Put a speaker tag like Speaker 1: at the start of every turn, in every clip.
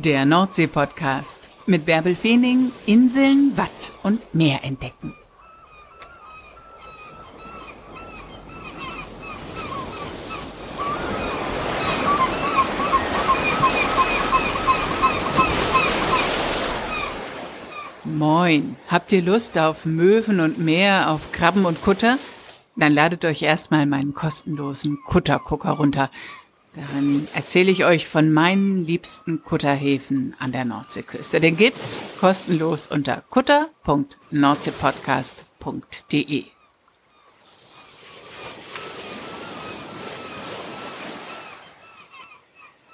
Speaker 1: Der Nordsee-Podcast mit Bärbel Feening, Inseln, Watt und Meer entdecken. Moin, habt ihr Lust auf Möwen und Meer, auf Krabben und Kutter? Dann ladet euch erstmal meinen kostenlosen Kuttergucker runter. Darin erzähle ich euch von meinen liebsten Kutterhäfen an der Nordseeküste. Den gibt's kostenlos unter kutter.nordseepodcast.de.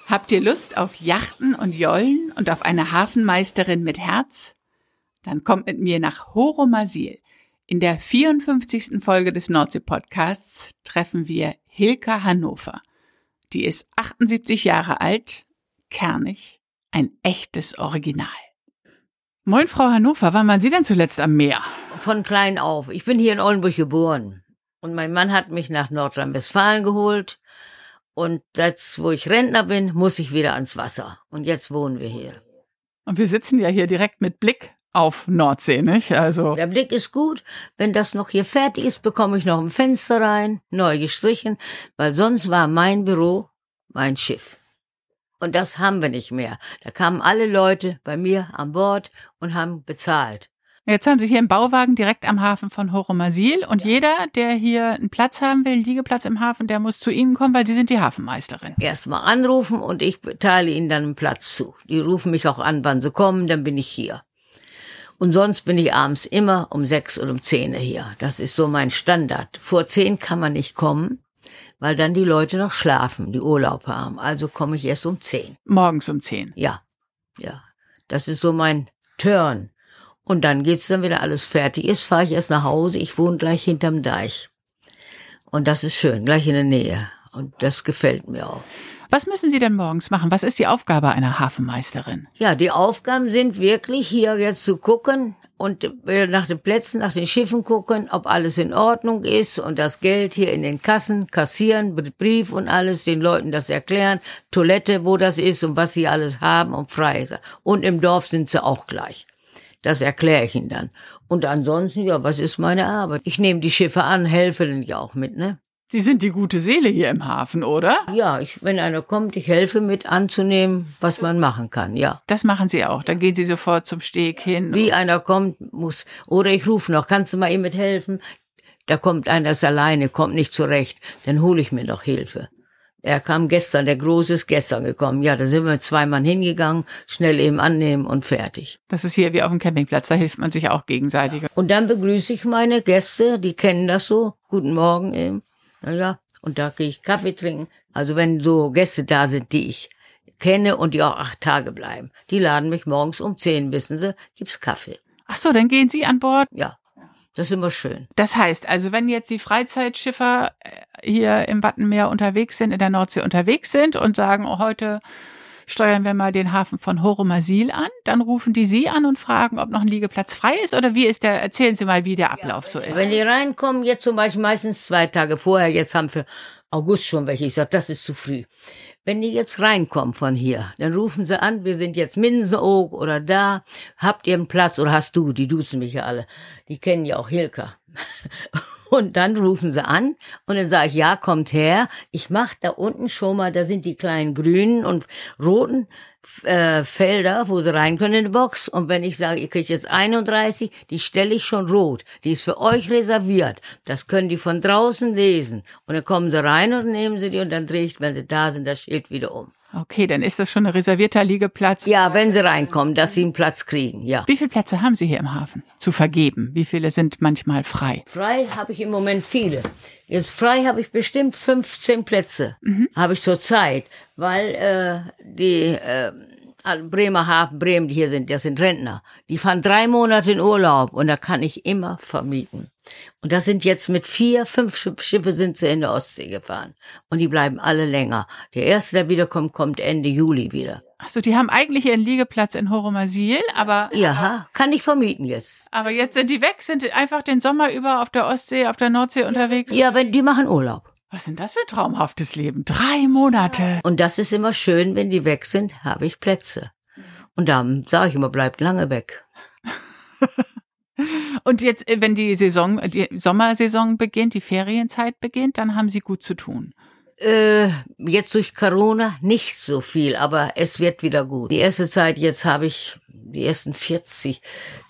Speaker 1: Habt ihr Lust auf Yachten und Jollen und auf eine Hafenmeisterin mit Herz? Dann kommt mit mir nach Horomasil. In der 54. Folge des Nordsee-Podcasts treffen wir Hilka Hannover. Die ist 78 Jahre alt, kernig, ein echtes Original. Moin, Frau Hannover, wann waren Sie denn zuletzt am Meer?
Speaker 2: Von klein auf. Ich bin hier in Oldenburg geboren. Und mein Mann hat mich nach Nordrhein-Westfalen geholt. Und jetzt, wo ich Rentner bin, muss ich wieder ans Wasser. Und jetzt wohnen wir hier.
Speaker 1: Und wir sitzen ja hier direkt mit Blick auf Nordsee, nicht? Also.
Speaker 2: Der Blick ist gut. Wenn das noch hier fertig ist, bekomme ich noch ein Fenster rein, neu gestrichen, weil sonst war mein Büro mein Schiff. Und das haben wir nicht mehr. Da kamen alle Leute bei mir an Bord und haben bezahlt.
Speaker 1: Jetzt haben Sie hier einen Bauwagen direkt am Hafen von Horomasil und ja. jeder, der hier einen Platz haben will, einen Liegeplatz im Hafen, der muss zu Ihnen kommen, weil Sie sind die Hafenmeisterin.
Speaker 2: Erstmal anrufen und ich teile Ihnen dann einen Platz zu. Die rufen mich auch an, wann sie kommen, dann bin ich hier. Und sonst bin ich abends immer um sechs oder um zehn hier. Das ist so mein Standard. Vor zehn kann man nicht kommen, weil dann die Leute noch schlafen, die Urlaub haben. Also komme ich erst um zehn.
Speaker 1: Morgens um zehn.
Speaker 2: Ja, ja. Das ist so mein Turn. Und dann geht's dann, wenn alles fertig ist, fahre ich erst nach Hause. Ich wohne gleich hinterm Deich. Und das ist schön, gleich in der Nähe. Und das gefällt mir auch.
Speaker 1: Was müssen Sie denn morgens machen? Was ist die Aufgabe einer Hafenmeisterin?
Speaker 2: Ja, die Aufgaben sind wirklich hier jetzt zu gucken und äh, nach den Plätzen, nach den Schiffen gucken, ob alles in Ordnung ist und das Geld hier in den Kassen kassieren, Brief und alles, den Leuten das erklären, Toilette, wo das ist und was sie alles haben und frei ist. Und im Dorf sind sie auch gleich. Das erkläre ich ihnen dann. Und ansonsten, ja, was ist meine Arbeit? Ich nehme die Schiffe an, helfe denen ja auch mit, ne?
Speaker 1: Sie sind die gute Seele hier im Hafen, oder?
Speaker 2: Ja, ich, wenn einer kommt, ich helfe mit anzunehmen, was man machen kann, ja.
Speaker 1: Das machen Sie auch. Dann gehen Sie sofort zum Steg hin.
Speaker 2: Wie einer kommt, muss, oder ich rufe noch, kannst du mal ihm mit helfen? Da kommt einer, ist alleine, kommt nicht zurecht, dann hole ich mir noch Hilfe. Er kam gestern, der Große ist gestern gekommen. Ja, da sind wir zweimal hingegangen, schnell eben annehmen und fertig.
Speaker 1: Das ist hier wie auf dem Campingplatz, da hilft man sich auch gegenseitig. Ja.
Speaker 2: Und dann begrüße ich meine Gäste, die kennen das so. Guten Morgen eben. Naja, und da gehe ich Kaffee trinken. Also wenn so Gäste da sind, die ich kenne und die auch acht Tage bleiben, die laden mich morgens um zehn, wissen Sie, gibt's Kaffee.
Speaker 1: Ach so, dann gehen Sie an Bord?
Speaker 2: Ja. Das ist immer schön.
Speaker 1: Das heißt, also wenn jetzt die Freizeitschiffer äh, hier im Wattenmeer unterwegs sind, in der Nordsee unterwegs sind und sagen, oh, heute steuern wir mal den Hafen von Horomasil an, dann rufen die Sie an und fragen, ob noch ein Liegeplatz frei ist oder wie ist der, erzählen Sie mal, wie der Ablauf ja, so ist.
Speaker 2: Wenn die reinkommen, jetzt zum Beispiel meistens zwei Tage vorher, jetzt haben wir August schon welche, ich sage, das ist zu früh. Wenn die jetzt reinkommen von hier, dann rufen sie an, wir sind jetzt Minsenog oder da, habt ihr einen Platz oder hast du, die duzen mich ja alle, die kennen ja auch Hilka. Und dann rufen sie an und dann sage ich, ja, kommt her. Ich mache da unten schon mal, da sind die kleinen grünen und roten äh, Felder, wo sie rein können in die Box. Und wenn ich sage, ihr kriegt jetzt 31, die stelle ich schon rot. Die ist für euch reserviert. Das können die von draußen lesen. Und dann kommen sie rein und nehmen sie die und dann drehe ich, wenn sie da sind, das Schild wieder um.
Speaker 1: Okay, dann ist das schon ein reservierter Liegeplatz.
Speaker 2: Ja, wenn Sie reinkommen, dass Sie einen Platz kriegen, ja.
Speaker 1: Wie viele Plätze haben Sie hier im Hafen zu vergeben? Wie viele sind manchmal frei?
Speaker 2: Frei habe ich im Moment viele. Jetzt frei habe ich bestimmt 15 Plätze, mhm. habe ich zurzeit, weil äh, die äh, Bremerhaven, Bremen, die hier sind, das sind Rentner. Die fahren drei Monate in Urlaub und da kann ich immer vermieten. Und das sind jetzt mit vier, fünf Schiffe sind sie in der Ostsee gefahren. Und die bleiben alle länger. Der erste, der wiederkommt, kommt Ende Juli wieder.
Speaker 1: Achso, die haben eigentlich ihren Liegeplatz in Horomasil, aber.
Speaker 2: Ja, kann ich vermieten jetzt.
Speaker 1: Aber jetzt sind die weg, sind einfach den Sommer über auf der Ostsee, auf der Nordsee unterwegs.
Speaker 2: Ja, wenn, die machen Urlaub.
Speaker 1: Was sind das für ein traumhaftes Leben? Drei Monate.
Speaker 2: Und das ist immer schön, wenn die weg sind, habe ich Plätze. Und dann sage ich immer, bleibt lange weg.
Speaker 1: Und jetzt, äh, wenn die Saison, die Sommersaison beginnt, die Ferienzeit beginnt, dann haben Sie gut zu tun.
Speaker 2: Äh, jetzt durch Corona nicht so viel, aber es wird wieder gut. Die erste Zeit, jetzt habe ich die ersten 40,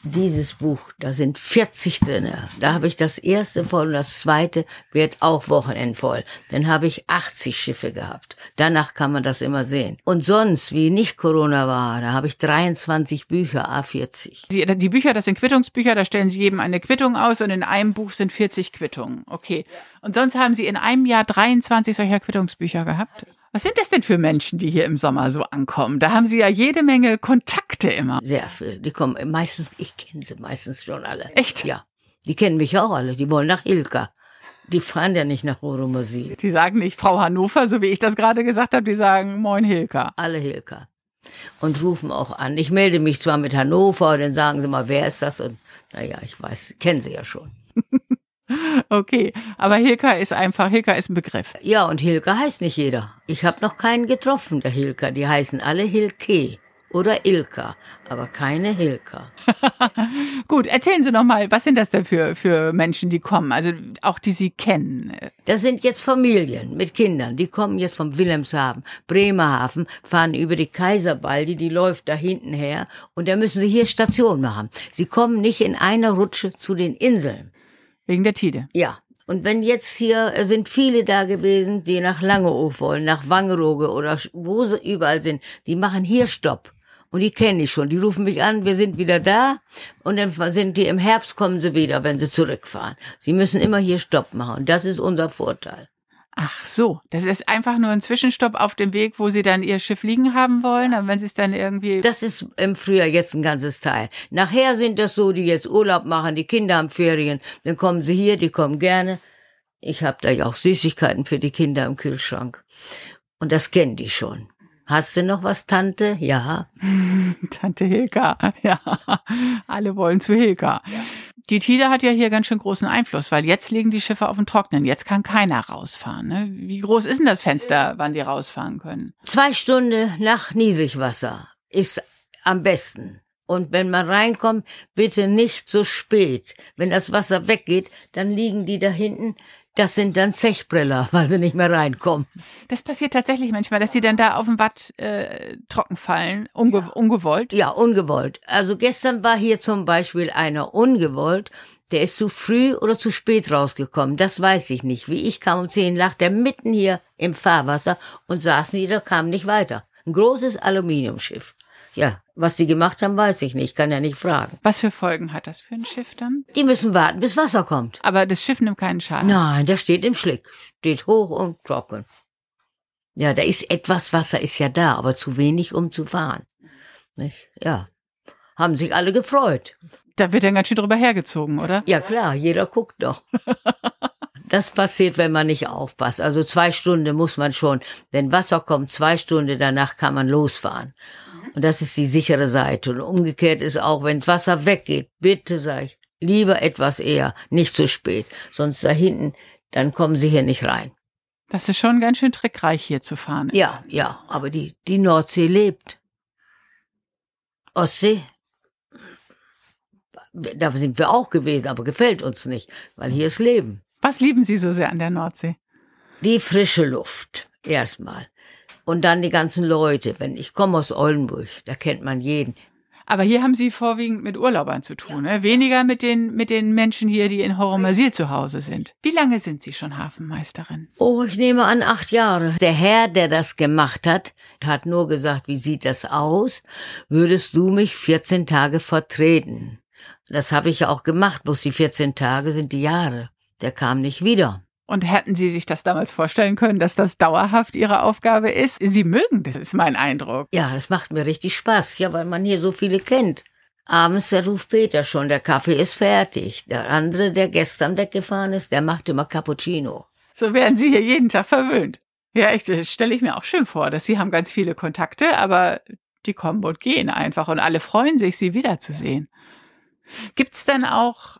Speaker 2: dieses Buch, da sind 40 drinne. Da habe ich das erste voll und das zweite wird auch wochenendvoll. Dann habe ich 80 Schiffe gehabt. Danach kann man das immer sehen. Und sonst, wie nicht Corona war, da habe ich 23 Bücher, A40.
Speaker 1: Die, die Bücher, das sind Quittungsbücher, da stellen Sie jedem eine Quittung aus und in einem Buch sind 40 Quittungen. Okay. Und sonst haben Sie in einem Jahr 23 solcher Quittungsbücher gehabt? Was sind das denn für Menschen, die hier im Sommer so ankommen? Da haben Sie ja jede Menge Kontakte immer.
Speaker 2: Sehr viel. Die kommen meistens, ich kenne sie meistens schon alle.
Speaker 1: Echt?
Speaker 2: Ja. Die kennen mich auch alle. Die wollen nach Hilka. Die fahren ja nicht nach Oromosi.
Speaker 1: Die sagen nicht Frau Hannover, so wie ich das gerade gesagt habe, die sagen Moin Hilka.
Speaker 2: Alle Hilka. Und rufen auch an. Ich melde mich zwar mit Hannover, dann sagen sie mal, wer ist das? Und naja, ich weiß, kennen sie ja schon.
Speaker 1: Okay, aber Hilka ist einfach, Hilka ist ein Begriff.
Speaker 2: Ja, und Hilka heißt nicht jeder. Ich habe noch keinen getroffen, der Hilka. Die heißen alle Hilke oder Ilka, aber keine Hilka.
Speaker 1: Gut, erzählen Sie noch mal, was sind das denn für, für Menschen, die kommen, also auch die Sie kennen?
Speaker 2: Das sind jetzt Familien mit Kindern, die kommen jetzt vom Wilhelmshaven, Bremerhaven, fahren über die Kaiserbaldi, die läuft da hinten her und da müssen sie hier Station machen. Sie kommen nicht in einer Rutsche zu den Inseln.
Speaker 1: Wegen der Tide.
Speaker 2: Ja. Und wenn jetzt hier äh, sind viele da gewesen, die nach Langeoog wollen, nach Wangerooge oder wo sie überall sind, die machen hier Stopp. Und die kenne ich schon. Die rufen mich an, wir sind wieder da. Und dann sind die im Herbst kommen sie wieder, wenn sie zurückfahren. Sie müssen immer hier Stopp machen. Und das ist unser Vorteil.
Speaker 1: Ach so, das ist einfach nur ein Zwischenstopp auf dem Weg, wo Sie dann Ihr Schiff liegen haben wollen, aber wenn Sie es dann irgendwie.
Speaker 2: Das ist im Frühjahr jetzt ein ganzes Teil. Nachher sind das so, die jetzt Urlaub machen, die Kinder haben Ferien, dann kommen sie hier, die kommen gerne. Ich habe da ja auch Süßigkeiten für die Kinder im Kühlschrank. Und das kennen die schon. Hast du noch was, Tante? Ja.
Speaker 1: Tante Hilka, ja. Alle wollen zu Hilka. Ja. Die Tide hat ja hier ganz schön großen Einfluss, weil jetzt liegen die Schiffe auf dem Trocknen. Jetzt kann keiner rausfahren. Ne? Wie groß ist denn das Fenster, wann die rausfahren können?
Speaker 2: Zwei Stunden nach Niedrigwasser ist am besten. Und wenn man reinkommt, bitte nicht so spät. Wenn das Wasser weggeht, dann liegen die da hinten das sind dann Zechbriller, weil sie nicht mehr reinkommen.
Speaker 1: Das passiert tatsächlich manchmal, dass sie dann da auf dem Watt äh, trocken fallen, unge ja. ungewollt.
Speaker 2: Ja, ungewollt. Also gestern war hier zum Beispiel einer ungewollt, der ist zu früh oder zu spät rausgekommen. Das weiß ich nicht. Wie ich kam um zehn, lag der mitten hier im Fahrwasser und saß nieder, kam nicht weiter. Ein großes Aluminiumschiff. Ja, was die gemacht haben, weiß ich nicht, kann ja nicht fragen.
Speaker 1: Was für Folgen hat das für ein Schiff dann?
Speaker 2: Die müssen warten, bis Wasser kommt.
Speaker 1: Aber das Schiff nimmt keinen Schaden.
Speaker 2: Nein, der steht im Schlick, steht hoch und trocken. Ja, da ist etwas Wasser, ist ja da, aber zu wenig, um zu fahren. Nicht? Ja, haben sich alle gefreut.
Speaker 1: Da wird dann ganz schön drüber hergezogen, oder?
Speaker 2: Ja klar, jeder guckt doch. Das passiert, wenn man nicht aufpasst. Also zwei Stunden muss man schon, wenn Wasser kommt, zwei Stunden danach kann man losfahren. Und das ist die sichere Seite. Und umgekehrt ist auch, wenn Wasser weggeht, bitte sag ich, lieber etwas eher, nicht zu spät. Sonst da hinten, dann kommen Sie hier nicht rein.
Speaker 1: Das ist schon ganz schön trickreich hier zu fahren.
Speaker 2: Ja, ja, aber die, die Nordsee lebt. Ostsee, da sind wir auch gewesen, aber gefällt uns nicht, weil hier ist Leben.
Speaker 1: Was lieben Sie so sehr an der Nordsee?
Speaker 2: Die frische Luft, erstmal. Und dann die ganzen Leute. Wenn ich komme aus Oldenburg, da kennt man jeden.
Speaker 1: Aber hier haben Sie vorwiegend mit Urlaubern zu tun, ja. ne? weniger mit den, mit den Menschen hier, die in Horomasil zu Hause sind. Wie lange sind Sie schon Hafenmeisterin?
Speaker 2: Oh, ich nehme an acht Jahre. Der Herr, der das gemacht hat, hat nur gesagt, wie sieht das aus? Würdest du mich 14 Tage vertreten? Das habe ich ja auch gemacht, bloß die 14 Tage sind die Jahre. Der kam nicht wieder.
Speaker 1: Und hätten Sie sich das damals vorstellen können, dass das dauerhaft Ihre Aufgabe ist? Sie mögen, das ist mein Eindruck.
Speaker 2: Ja, es macht mir richtig Spaß, ja, weil man hier so viele kennt. Abends, der ruft Peter schon, der Kaffee ist fertig. Der andere, der gestern weggefahren ist, der macht immer Cappuccino.
Speaker 1: So werden Sie hier jeden Tag verwöhnt. Ja, echt, das stelle ich mir auch schön vor, dass Sie haben ganz viele Kontakte, aber die kommen und gehen einfach und alle freuen sich, Sie wiederzusehen. Gibt's denn auch,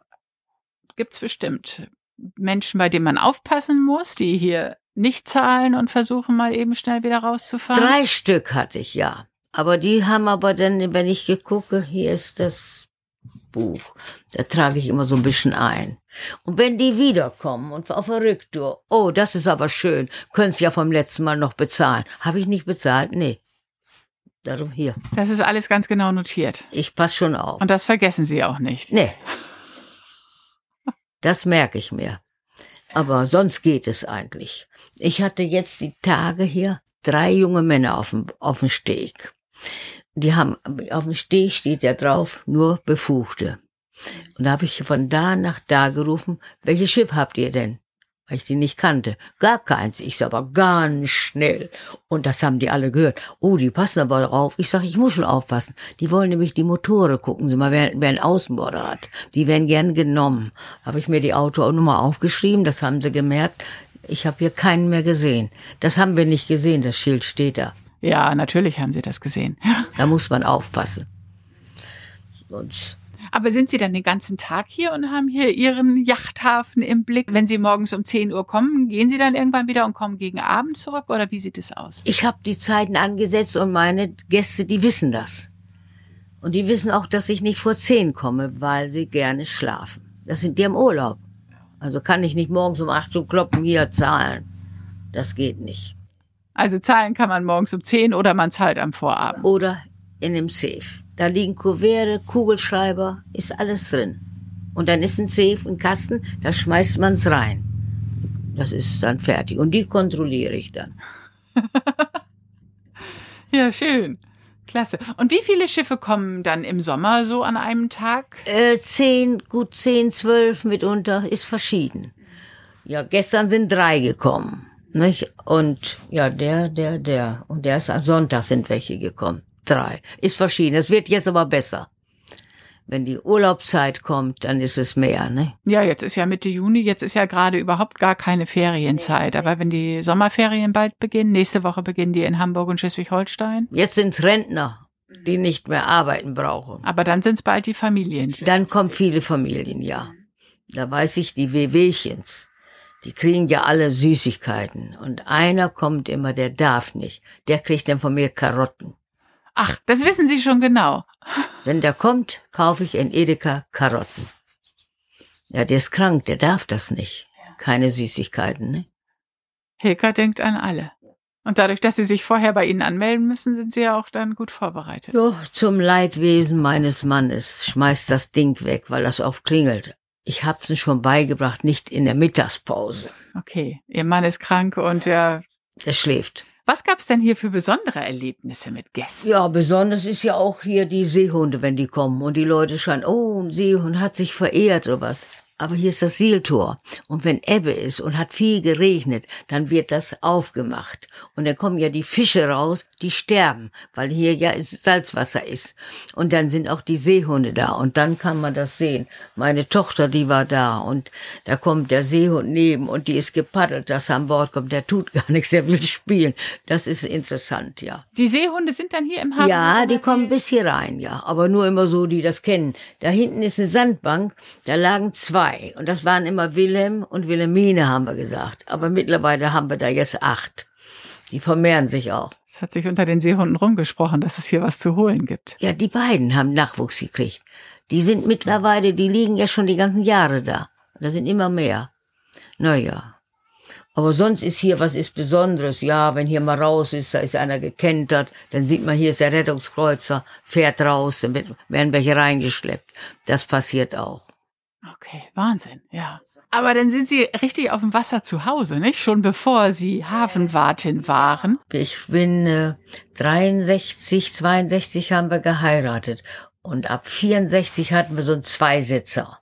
Speaker 1: gibt's bestimmt Menschen, bei denen man aufpassen muss, die hier nicht zahlen und versuchen mal eben schnell wieder rauszufahren?
Speaker 2: Drei Stück hatte ich, ja. Aber die haben aber dann, wenn ich gucke, hier ist das Buch. Da trage ich immer so ein bisschen ein. Und wenn die wiederkommen und auf der Rücktour, oh, das ist aber schön, können Sie ja vom letzten Mal noch bezahlen. Habe ich nicht bezahlt? Nee. Darum hier.
Speaker 1: Das ist alles ganz genau notiert.
Speaker 2: Ich passe schon auf.
Speaker 1: Und das vergessen Sie auch nicht.
Speaker 2: Nee. Das merke ich mir. Aber sonst geht es eigentlich. Ich hatte jetzt die Tage hier drei junge Männer auf dem, auf dem Steg. Die haben, auf dem Steg steht ja drauf, nur Befugte. Und da habe ich von da nach da gerufen, welches Schiff habt ihr denn? Weil ich die nicht kannte. Gar keins. Ich sag aber ganz schnell. Und das haben die alle gehört. Oh, die passen aber drauf. Ich sag, ich muss schon aufpassen. Die wollen nämlich die Motore gucken. Sie mal, wer, wer einen Außenborder hat. Die werden gern genommen. Habe ich mir die Autonummer aufgeschrieben. Das haben sie gemerkt. Ich habe hier keinen mehr gesehen. Das haben wir nicht gesehen. Das Schild steht da.
Speaker 1: Ja, natürlich haben Sie das gesehen.
Speaker 2: Da muss man aufpassen. Sonst
Speaker 1: aber sind Sie dann den ganzen Tag hier und haben hier Ihren Yachthafen im Blick? Wenn Sie morgens um 10 Uhr kommen, gehen Sie dann irgendwann wieder und kommen gegen Abend zurück oder wie sieht es aus?
Speaker 2: Ich habe die Zeiten angesetzt und meine Gäste, die wissen das. Und die wissen auch, dass ich nicht vor 10 komme, weil sie gerne schlafen. Das sind die im Urlaub. Also kann ich nicht morgens um 8 Uhr kloppen, hier zahlen. Das geht nicht.
Speaker 1: Also zahlen kann man morgens um 10 oder man zahlt am Vorabend.
Speaker 2: Oder in dem Safe. Da liegen Kuverte, Kugelschreiber, ist alles drin. Und dann ist ein Safe, ein Kasten, da schmeißt man's rein. Das ist dann fertig. Und die kontrolliere ich dann.
Speaker 1: ja, schön. Klasse. Und wie viele Schiffe kommen dann im Sommer so an einem Tag?
Speaker 2: Äh, zehn, gut zehn, zwölf mitunter, ist verschieden. Ja, gestern sind drei gekommen. Nicht? Und ja, der, der, der. Und der ist am Sonntag sind welche gekommen drei. Ist verschieden. Es wird jetzt aber besser. Wenn die Urlaubszeit kommt, dann ist es mehr, ne?
Speaker 1: Ja, jetzt ist ja Mitte Juni, jetzt ist ja gerade überhaupt gar keine Ferienzeit. Aber wenn die Sommerferien bald beginnen, nächste Woche beginnen die in Hamburg und Schleswig-Holstein.
Speaker 2: Jetzt sind's Rentner, die nicht mehr arbeiten brauchen.
Speaker 1: Aber dann sind's bald die Familien.
Speaker 2: Dann kommen viele Familien, ja. Da weiß ich, die Wehwehchens, die kriegen ja alle Süßigkeiten. Und einer kommt immer, der darf nicht. Der kriegt dann von mir Karotten.
Speaker 1: Ach, das wissen Sie schon genau.
Speaker 2: Wenn der kommt, kaufe ich in Edeka Karotten. Ja, der ist krank, der darf das nicht. Keine Süßigkeiten, ne?
Speaker 1: Hilka denkt an alle. Und dadurch, dass Sie sich vorher bei Ihnen anmelden müssen, sind Sie ja auch dann gut vorbereitet.
Speaker 2: Jo, zum Leidwesen meines Mannes schmeißt das Ding weg, weil das oft klingelt. Ich hab's ihm schon beigebracht, nicht in der Mittagspause.
Speaker 1: Okay, Ihr Mann ist krank und er...
Speaker 2: Der schläft.
Speaker 1: Was gab's denn hier für besondere Erlebnisse mit Gästen?
Speaker 2: Ja, besonders ist ja auch hier die Seehunde, wenn die kommen und die Leute schreien, oh, ein Seehund hat sich verehrt oder was. Aber hier ist das Sieltor. Und wenn Ebbe ist und hat viel geregnet, dann wird das aufgemacht. Und dann kommen ja die Fische raus, die sterben, weil hier ja Salzwasser ist. Und dann sind auch die Seehunde da. Und dann kann man das sehen. Meine Tochter, die war da. Und da kommt der Seehund neben und die ist gepaddelt, dass er an Bord kommt. Der tut gar nichts, der will spielen. Das ist interessant, ja.
Speaker 1: Die Seehunde sind dann hier im Hafen?
Speaker 2: Ja, die kommen bis hier rein, ja. Aber nur immer so, die das kennen. Da hinten ist eine Sandbank. Da lagen zwei zwei. Und das waren immer Wilhelm und Wilhelmine, haben wir gesagt. Aber mittlerweile haben wir da jetzt acht. Die vermehren sich auch.
Speaker 1: Es hat sich unter den Seehunden rumgesprochen, dass es hier was zu holen gibt.
Speaker 2: Ja, die beiden haben Nachwuchs gekriegt. Die sind mittlerweile, die liegen ja schon die ganzen Jahre da. Da sind immer mehr. Naja. Aber sonst ist hier was ist Besonderes. Ja, wenn hier mal raus ist, da ist einer gekentert, dann sieht man, hier ist der Rettungskreuzer, fährt raus, dann werden welche reingeschleppt. Das passiert auch.
Speaker 1: Okay, Wahnsinn, ja. Aber dann sind Sie richtig auf dem Wasser zu Hause, nicht? Schon bevor Sie Hafenwartin waren.
Speaker 2: Ich bin äh, 63, 62 haben wir geheiratet. Und ab 64 hatten wir so einen Zweisitzer.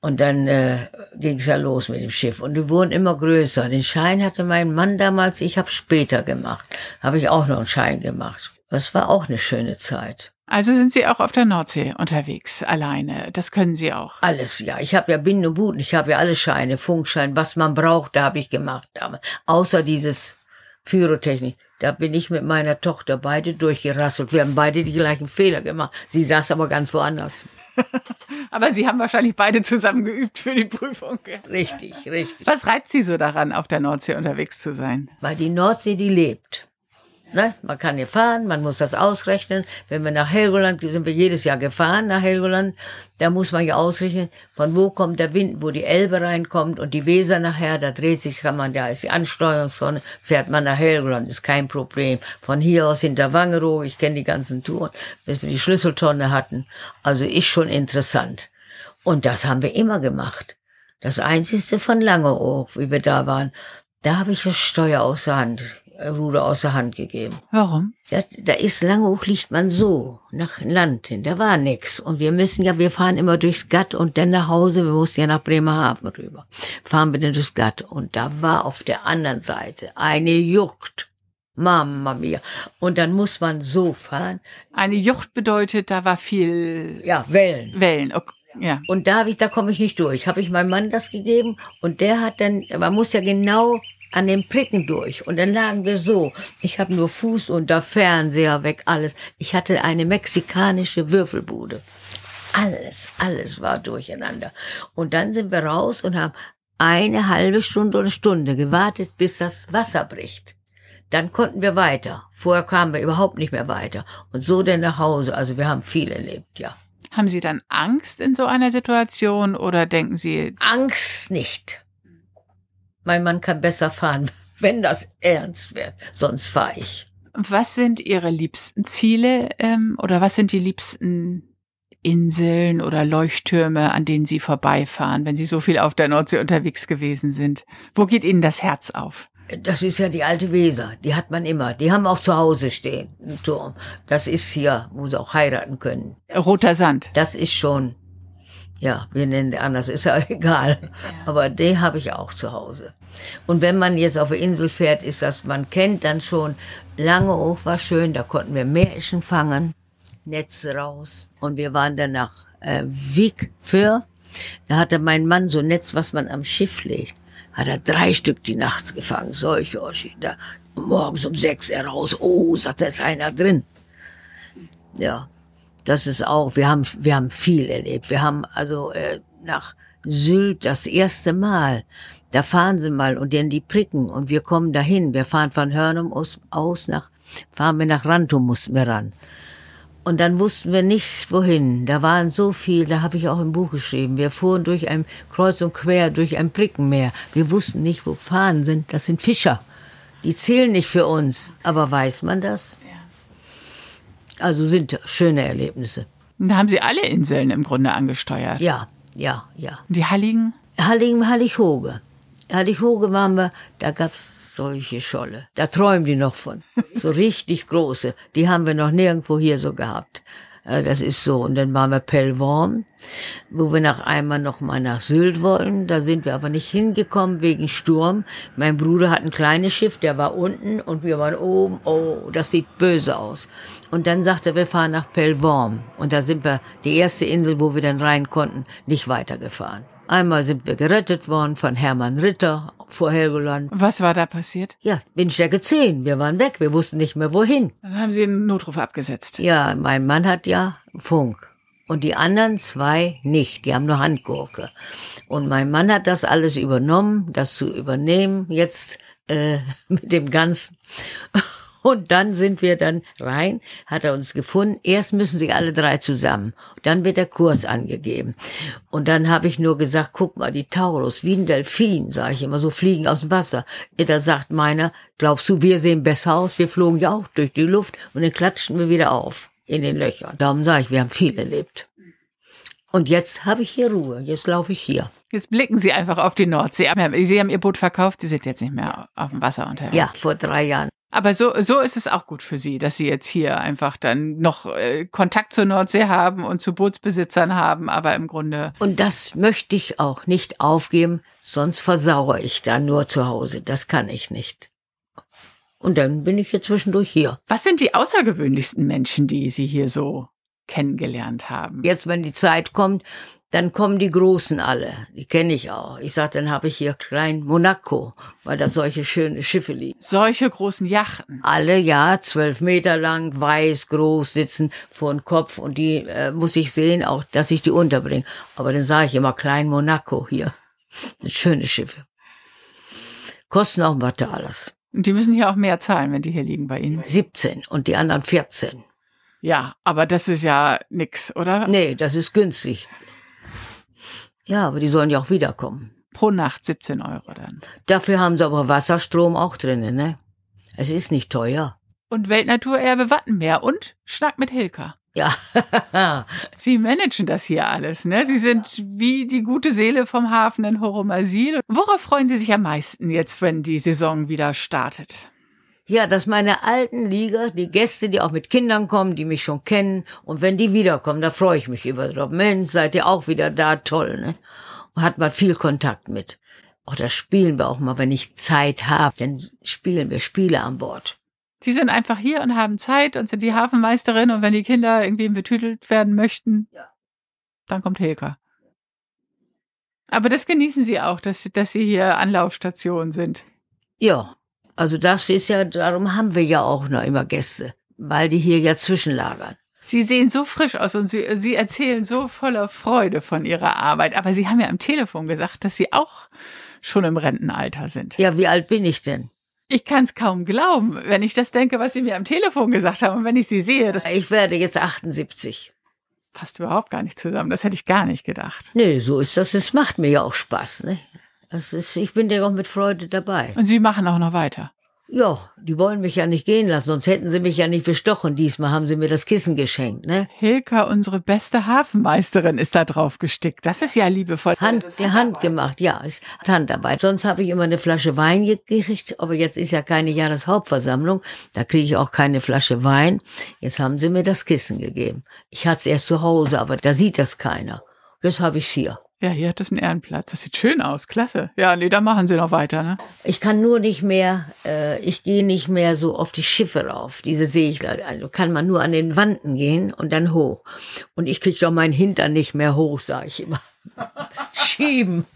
Speaker 2: Und dann äh, ging es ja los mit dem Schiff. Und die wurden immer größer. Den Schein hatte mein Mann damals, ich habe später gemacht. Habe ich auch noch einen Schein gemacht. Das war auch eine schöne Zeit.
Speaker 1: Also sind Sie auch auf der Nordsee unterwegs, alleine. Das können Sie auch.
Speaker 2: Alles, ja. Ich habe ja Binden und Buten, ich habe ja alle Scheine, Funkschein, was man braucht, da habe ich gemacht. Aber außer dieses Pyrotechnik. Da bin ich mit meiner Tochter beide durchgerasselt. Wir haben beide die gleichen Fehler gemacht. Sie saß aber ganz woanders.
Speaker 1: aber Sie haben wahrscheinlich beide zusammen geübt für die Prüfung.
Speaker 2: Richtig, richtig.
Speaker 1: Was reizt Sie so daran, auf der Nordsee unterwegs zu sein?
Speaker 2: Weil die Nordsee, die lebt. Ne? Man kann hier fahren, man muss das ausrechnen. Wenn wir nach Helgoland, sind wir jedes Jahr gefahren nach Helgoland, da muss man ja ausrechnen, von wo kommt der Wind, wo die Elbe reinkommt und die Weser nachher, da dreht sich, kann man, da ist die Ansteuerungszone, fährt man nach Helgoland, ist kein Problem. Von hier aus hinter Wangerooge, ich kenne die ganzen Touren, bis wir die Schlüsseltonne hatten. Also ist schon interessant. Und das haben wir immer gemacht. Das Einzige von Langeoog, wie wir da waren, da habe ich das Steuer außer Hand Ruder außer Hand gegeben.
Speaker 1: Warum?
Speaker 2: Ja, da ist lange hoch liegt man so nach Land hin. Da war nix. Und wir müssen ja, wir fahren immer durchs Gatt und dann nach Hause. Wir mussten ja nach Bremerhaven rüber. Fahren wir dann durchs Gatt. Und da war auf der anderen Seite eine Jucht. Mama mia. Und dann muss man so fahren.
Speaker 1: Eine Jucht bedeutet, da war viel.
Speaker 2: Ja, Wellen.
Speaker 1: Wellen. Okay. Ja.
Speaker 2: Und da habe ich, da komme ich nicht durch. Habe ich meinem Mann das gegeben und der hat dann, man muss ja genau an den Pricken durch. Und dann lagen wir so. Ich habe nur Fuß und der Fernseher weg, alles. Ich hatte eine mexikanische Würfelbude. Alles, alles war durcheinander. Und dann sind wir raus und haben eine halbe Stunde oder Stunde gewartet, bis das Wasser bricht. Dann konnten wir weiter. Vorher kamen wir überhaupt nicht mehr weiter. Und so denn nach Hause. Also wir haben viel erlebt, ja.
Speaker 1: Haben Sie dann Angst in so einer Situation oder denken Sie?
Speaker 2: Angst nicht. Mein Mann kann besser fahren, wenn das ernst wird. Sonst fahre ich.
Speaker 1: Was sind Ihre liebsten Ziele ähm, oder was sind die liebsten Inseln oder Leuchttürme, an denen Sie vorbeifahren, wenn Sie so viel auf der Nordsee unterwegs gewesen sind? Wo geht Ihnen das Herz auf?
Speaker 2: Das ist ja die alte Weser, die hat man immer. Die haben auch zu Hause stehen, im Turm. Das ist hier, wo sie auch heiraten können.
Speaker 1: Roter Sand.
Speaker 2: Das ist schon ja, wir nennen den anders, ist ja egal. Ja. Aber den habe ich auch zu Hause. Und wenn man jetzt auf der Insel fährt, ist das, man kennt dann schon, lange hoch war schön, da konnten wir Märchen fangen, Netze raus. Und wir waren dann nach äh, Wieg für, da hatte mein Mann so ein Netz, was man am Schiff legt. Hat er drei Stück die nachts gefangen, solche Oschi. Da, morgens um sechs er raus, oh, sagt, da ist einer drin. Ja, das ist auch, wir haben, wir haben viel erlebt. Wir haben also äh, nach Sylt das erste Mal, da fahren sie mal und dann die Pricken und wir kommen dahin. Wir fahren von Hörnum aus, aus nach, fahren wir nach Rantum, mussten wir ran. Und dann wussten wir nicht, wohin. Da waren so viel, da habe ich auch im Buch geschrieben. Wir fuhren durch ein Kreuz und Quer, durch ein Brickenmeer. Wir wussten nicht, wo Fahnen sind. Das sind Fischer. Die zählen nicht für uns. Aber weiß man das? Also sind schöne Erlebnisse.
Speaker 1: Da haben Sie alle Inseln im Grunde angesteuert.
Speaker 2: Ja, ja, ja.
Speaker 1: Und die Halligen?
Speaker 2: Halligen, Hallighoge. Hallighoge waren wir, da gab's solche Scholle. Da träumen die noch von. So richtig große. Die haben wir noch nirgendwo hier so gehabt. Das ist so. Und dann waren wir Pellworm, wo wir nach einmal noch mal nach Sylt wollen. Da sind wir aber nicht hingekommen wegen Sturm. Mein Bruder hat ein kleines Schiff, der war unten und wir waren oben. Oh, das sieht böse aus. Und dann sagte er, wir fahren nach Pellworm. Und da sind wir, die erste Insel, wo wir dann rein konnten, nicht weitergefahren. Einmal sind wir gerettet worden von Hermann Ritter vor Helgoland.
Speaker 1: Was war da passiert?
Speaker 2: Ja, Windstärke 10. Wir waren weg. Wir wussten nicht mehr wohin.
Speaker 1: Dann haben Sie einen Notruf abgesetzt.
Speaker 2: Ja, mein Mann hat ja Funk. Und die anderen zwei nicht. Die haben nur Handgurke. Und mein Mann hat das alles übernommen, das zu übernehmen, jetzt äh, mit dem Ganzen. Und dann sind wir dann rein, hat er uns gefunden. Erst müssen sie alle drei zusammen. Dann wird der Kurs angegeben. Und dann habe ich nur gesagt, guck mal, die Taurus, wie ein Delfin, sage ich immer, so fliegen aus dem Wasser. Da sagt meiner, glaubst du, wir sehen besser aus? Wir flogen ja auch durch die Luft und dann klatschten wir wieder auf in den Löchern. Darum sage ich, wir haben viel erlebt. Und jetzt habe ich hier Ruhe. Jetzt laufe ich hier.
Speaker 1: Jetzt blicken Sie einfach auf die Nordsee. Sie haben Ihr Boot verkauft. Sie sind jetzt nicht mehr auf dem Wasser unterwegs.
Speaker 2: Ja, vor drei Jahren.
Speaker 1: Aber so, so ist es auch gut für Sie, dass Sie jetzt hier einfach dann noch äh, Kontakt zur Nordsee haben und zu Bootsbesitzern haben, aber im Grunde.
Speaker 2: Und das möchte ich auch nicht aufgeben, sonst versauere ich da nur zu Hause. Das kann ich nicht. Und dann bin ich hier zwischendurch hier.
Speaker 1: Was sind die außergewöhnlichsten Menschen, die Sie hier so kennengelernt haben?
Speaker 2: Jetzt, wenn die Zeit kommt, dann kommen die Großen alle, die kenne ich auch. Ich sag, dann habe ich hier Klein Monaco, weil da solche schöne Schiffe liegen.
Speaker 1: Solche großen Yachten?
Speaker 2: Alle, ja, zwölf Meter lang, weiß, groß, sitzen vor dem Kopf und die äh, muss ich sehen, auch, dass ich die unterbringe. Aber dann sage ich immer Klein Monaco hier. Schöne Schiffe. Kosten auch was alles.
Speaker 1: Und die müssen hier auch mehr zahlen, wenn die hier liegen bei Ihnen.
Speaker 2: 17 und die anderen 14.
Speaker 1: Ja, aber das ist ja nix, oder?
Speaker 2: Nee, das ist günstig. Ja, aber die sollen ja auch wiederkommen.
Speaker 1: Pro Nacht 17 Euro dann.
Speaker 2: Dafür haben sie aber Wasserstrom auch drinnen, ne? Es ist nicht teuer.
Speaker 1: Und Weltnaturerbe Wattenmeer und Schnack mit Hilka.
Speaker 2: Ja.
Speaker 1: Sie managen das hier alles, ne? Sie sind wie die gute Seele vom Hafen in Horomasil. Worauf freuen Sie sich am meisten jetzt, wenn die Saison wieder startet?
Speaker 2: Ja, dass meine alten Liga, die Gäste, die auch mit Kindern kommen, die mich schon kennen, und wenn die wiederkommen, da freue ich mich über drauf. Mensch, seid ihr auch wieder da, toll, ne? Und hat man viel Kontakt mit. Auch das spielen wir auch mal, wenn ich Zeit habe, dann spielen wir Spiele an Bord.
Speaker 1: Sie sind einfach hier und haben Zeit und sind die Hafenmeisterin und wenn die Kinder irgendwie betütelt werden möchten,
Speaker 2: Ja.
Speaker 1: dann kommt Hilka. Aber das genießen Sie auch, dass, dass Sie hier Anlaufstation sind.
Speaker 2: Ja, also das ist ja, darum haben wir ja auch noch immer Gäste, weil die hier ja zwischenlagern.
Speaker 1: Sie sehen so frisch aus und Sie, Sie erzählen so voller Freude von Ihrer Arbeit. Aber Sie haben ja am Telefon gesagt, dass Sie auch schon im Rentenalter sind.
Speaker 2: Ja, wie alt bin ich denn?
Speaker 1: Ich kann es kaum glauben, wenn ich das denke, was Sie mir am Telefon gesagt haben und wenn ich Sie sehe. Das
Speaker 2: Ich werde jetzt 78.
Speaker 1: passt überhaupt gar nicht zusammen. Das hätte ich gar nicht gedacht.
Speaker 2: Nee, so ist das. Es macht mir ja auch Spaß, ne? Das ist, ich bin ja auch mit Freude dabei.
Speaker 1: Und Sie machen auch noch weiter.
Speaker 2: Ja, die wollen mich ja nicht gehen lassen, sonst hätten sie mich ja nicht bestochen. Diesmal haben sie mir das Kissen geschenkt, ne?
Speaker 1: Hilka, unsere beste Hafenmeisterin, ist da drauf gestickt. Das ist ja liebevoll.
Speaker 2: Hand, der Hand gemacht, ja, ist Handarbeit. Sonst habe ich immer eine Flasche Wein gekriegt, aber jetzt ist ja keine Jahreshauptversammlung, da kriege ich auch keine Flasche Wein. Jetzt haben sie mir das Kissen gegeben. Ich hatte es erst zu Hause, aber da sieht das keiner. Jetzt habe ich hier.
Speaker 1: Ja, hier hat es einen Ehrenplatz. Das sieht schön aus. Klasse. Ja, nee, da machen Sie noch weiter, ne?
Speaker 2: Ich kann nur nicht mehr, äh, ich gehe nicht mehr so auf die Schiffe rauf, diese Segler. Also kann man nur an den Wanden gehen und dann hoch. Und ich kriege doch meinen Hintern nicht mehr hoch, sage ich immer. Schieben.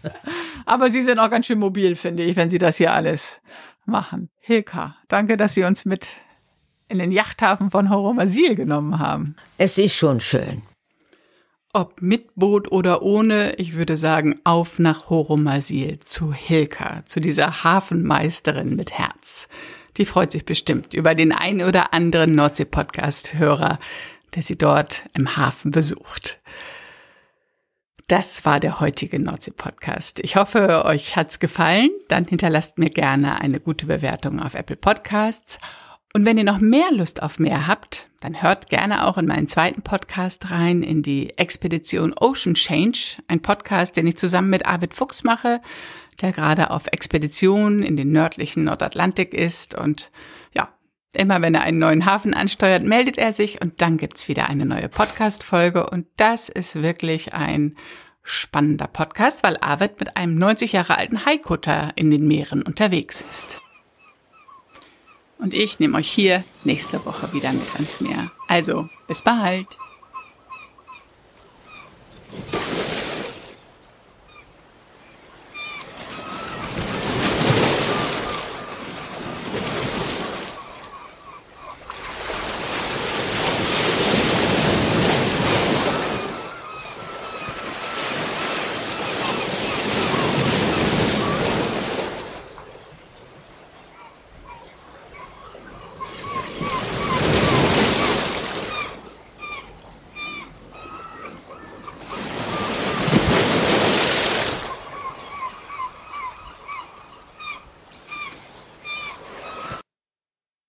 Speaker 1: Aber Sie sind auch ganz schön mobil, finde ich, wenn Sie das hier alles machen. Hilka, danke, dass Sie uns mit in den Yachthafen von Horomasil genommen haben.
Speaker 2: Es ist schon schön.
Speaker 1: Ob mit Boot oder ohne, ich würde sagen, auf nach Horomasil zu Hilka, zu dieser Hafenmeisterin mit Herz. Die freut sich bestimmt über den einen oder anderen Nordsee-Podcast-Hörer, der sie dort im Hafen besucht. Das war der heutige Nordsee-Podcast. Ich hoffe, euch hat's gefallen. Dann hinterlasst mir gerne eine gute Bewertung auf Apple Podcasts. Und wenn ihr noch mehr Lust auf mehr habt, dann hört gerne auch in meinen zweiten Podcast rein, in die Expedition Ocean Change, ein Podcast, den ich zusammen mit Arvid Fuchs mache, der gerade auf Expedition in den nördlichen Nordatlantik ist. Und ja, immer wenn er einen neuen Hafen ansteuert, meldet er sich und dann gibt's wieder eine neue Podcast-Folge. Und das ist wirklich ein spannender Podcast, weil Arvid mit einem 90 Jahre alten Haikutter in den Meeren unterwegs ist. Und ich nehme euch hier nächste Woche wieder mit ans Meer. Also, bis bald.